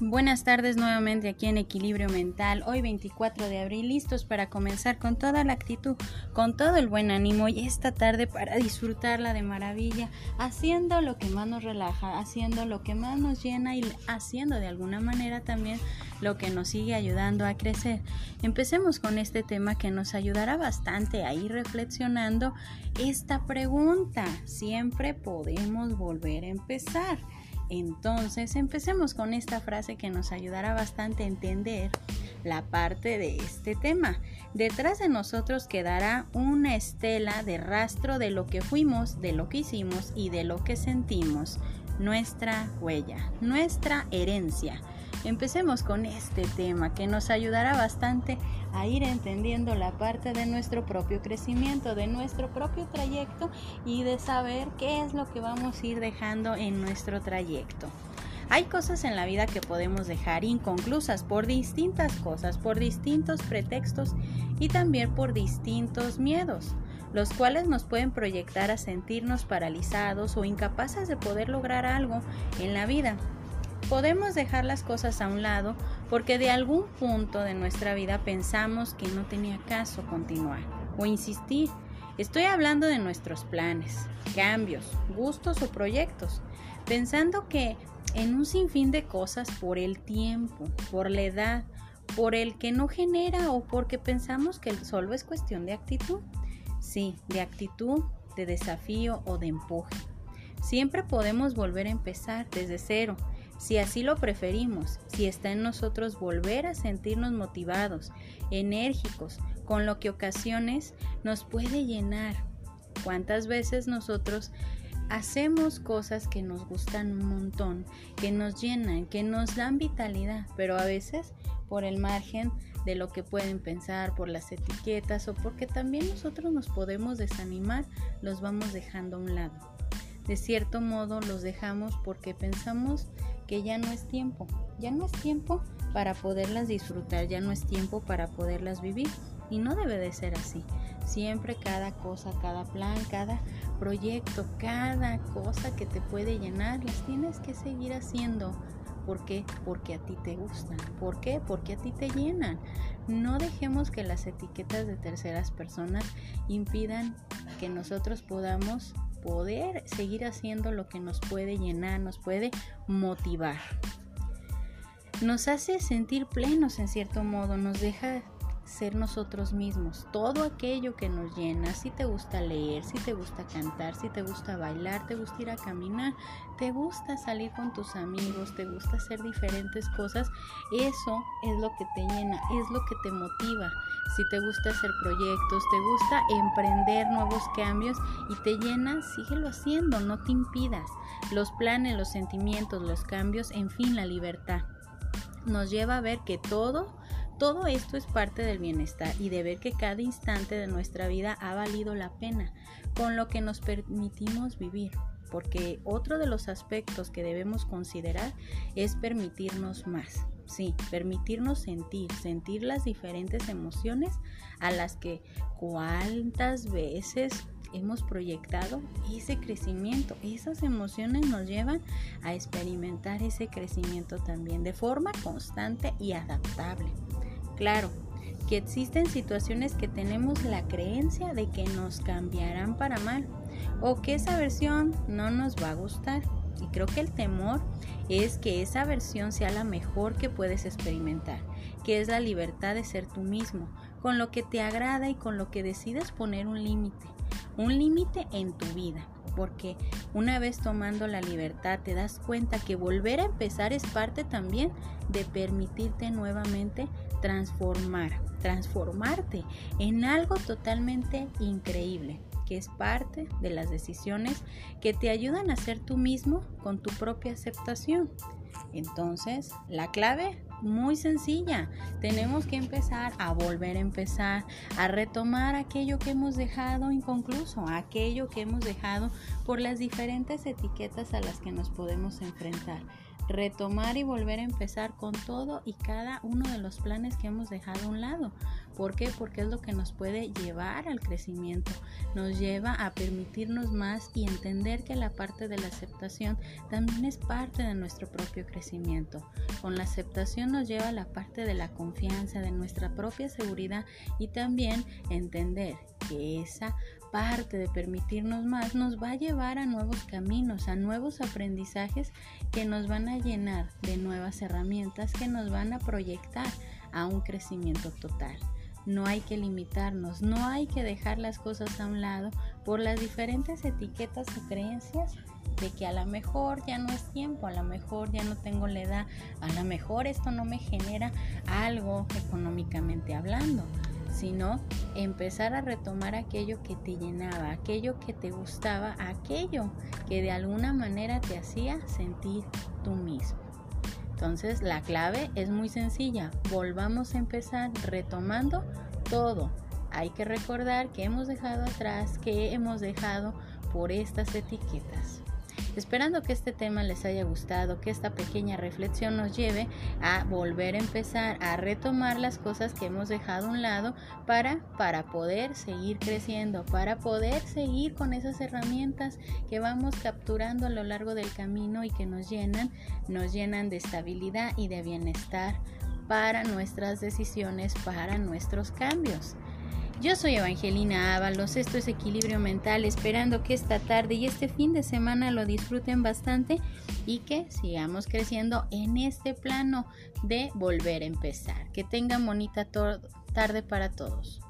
Buenas tardes nuevamente aquí en Equilibrio Mental, hoy 24 de abril, listos para comenzar con toda la actitud, con todo el buen ánimo y esta tarde para disfrutarla de maravilla, haciendo lo que más nos relaja, haciendo lo que más nos llena y haciendo de alguna manera también lo que nos sigue ayudando a crecer. Empecemos con este tema que nos ayudará bastante a ir reflexionando esta pregunta. Siempre podemos volver a empezar. Entonces, empecemos con esta frase que nos ayudará bastante a entender la parte de este tema. Detrás de nosotros quedará una estela de rastro de lo que fuimos, de lo que hicimos y de lo que sentimos. Nuestra huella, nuestra herencia. Empecemos con este tema que nos ayudará bastante a ir entendiendo la parte de nuestro propio crecimiento, de nuestro propio trayecto y de saber qué es lo que vamos a ir dejando en nuestro trayecto. Hay cosas en la vida que podemos dejar inconclusas por distintas cosas, por distintos pretextos y también por distintos miedos, los cuales nos pueden proyectar a sentirnos paralizados o incapaces de poder lograr algo en la vida. Podemos dejar las cosas a un lado porque de algún punto de nuestra vida pensamos que no tenía caso continuar o insistir. Estoy hablando de nuestros planes, cambios, gustos o proyectos, pensando que en un sinfín de cosas por el tiempo, por la edad, por el que no genera o porque pensamos que solo es cuestión de actitud. Sí, de actitud, de desafío o de empuje. Siempre podemos volver a empezar desde cero si así lo preferimos, si está en nosotros volver a sentirnos motivados, enérgicos, con lo que ocasiones nos puede llenar. ¿Cuántas veces nosotros hacemos cosas que nos gustan un montón, que nos llenan, que nos dan vitalidad, pero a veces por el margen de lo que pueden pensar, por las etiquetas o porque también nosotros nos podemos desanimar, los vamos dejando a un lado de cierto modo los dejamos porque pensamos que ya no es tiempo, ya no es tiempo para poderlas disfrutar, ya no es tiempo para poderlas vivir y no debe de ser así. Siempre cada cosa, cada plan, cada proyecto, cada cosa que te puede llenar, las tienes que seguir haciendo. ¿Por qué? Porque a ti te gustan. ¿Por qué? Porque a ti te llenan. No dejemos que las etiquetas de terceras personas impidan que nosotros podamos poder seguir haciendo lo que nos puede llenar, nos puede motivar. Nos hace sentir plenos en cierto modo, nos deja ser nosotros mismos, todo aquello que nos llena, si te gusta leer, si te gusta cantar, si te gusta bailar, te gusta ir a caminar, te gusta salir con tus amigos, te gusta hacer diferentes cosas, eso es lo que te llena, es lo que te motiva. Si te gusta hacer proyectos, te gusta emprender nuevos cambios y te llena, síguelo haciendo, no te impidas. Los planes, los sentimientos, los cambios, en fin, la libertad nos lleva a ver que todo todo esto es parte del bienestar y de ver que cada instante de nuestra vida ha valido la pena con lo que nos permitimos vivir. Porque otro de los aspectos que debemos considerar es permitirnos más. Sí, permitirnos sentir, sentir las diferentes emociones a las que cuántas veces hemos proyectado ese crecimiento. Esas emociones nos llevan a experimentar ese crecimiento también de forma constante y adaptable. Claro, que existen situaciones que tenemos la creencia de que nos cambiarán para mal o que esa versión no nos va a gustar. Y creo que el temor es que esa versión sea la mejor que puedes experimentar, que es la libertad de ser tú mismo, con lo que te agrada y con lo que decides poner un límite, un límite en tu vida, porque una vez tomando la libertad te das cuenta que volver a empezar es parte también de permitirte nuevamente transformar, transformarte en algo totalmente increíble, que es parte de las decisiones que te ayudan a ser tú mismo con tu propia aceptación. Entonces, la clave muy sencilla. Tenemos que empezar a volver a empezar, a retomar aquello que hemos dejado inconcluso, aquello que hemos dejado por las diferentes etiquetas a las que nos podemos enfrentar retomar y volver a empezar con todo y cada uno de los planes que hemos dejado a un lado. ¿Por qué? Porque es lo que nos puede llevar al crecimiento, nos lleva a permitirnos más y entender que la parte de la aceptación también es parte de nuestro propio crecimiento. Con la aceptación nos lleva a la parte de la confianza, de nuestra propia seguridad y también entender que esa parte de permitirnos más nos va a llevar a nuevos caminos, a nuevos aprendizajes que nos van a llenar de nuevas herramientas que nos van a proyectar a un crecimiento total. No hay que limitarnos, no hay que dejar las cosas a un lado por las diferentes etiquetas o creencias de que a lo mejor ya no es tiempo, a lo mejor ya no tengo la edad, a lo mejor esto no me genera algo económicamente hablando sino empezar a retomar aquello que te llenaba, aquello que te gustaba, aquello que de alguna manera te hacía sentir tú mismo. Entonces la clave es muy sencilla, volvamos a empezar retomando todo. Hay que recordar que hemos dejado atrás, que hemos dejado por estas etiquetas. Esperando que este tema les haya gustado, que esta pequeña reflexión nos lleve a volver a empezar a retomar las cosas que hemos dejado a un lado para, para poder seguir creciendo, para poder seguir con esas herramientas que vamos capturando a lo largo del camino y que nos llenan, nos llenan de estabilidad y de bienestar para nuestras decisiones, para nuestros cambios. Yo soy Evangelina Ábalos, esto es Equilibrio Mental, esperando que esta tarde y este fin de semana lo disfruten bastante y que sigamos creciendo en este plano de volver a empezar. Que tengan bonita tarde para todos.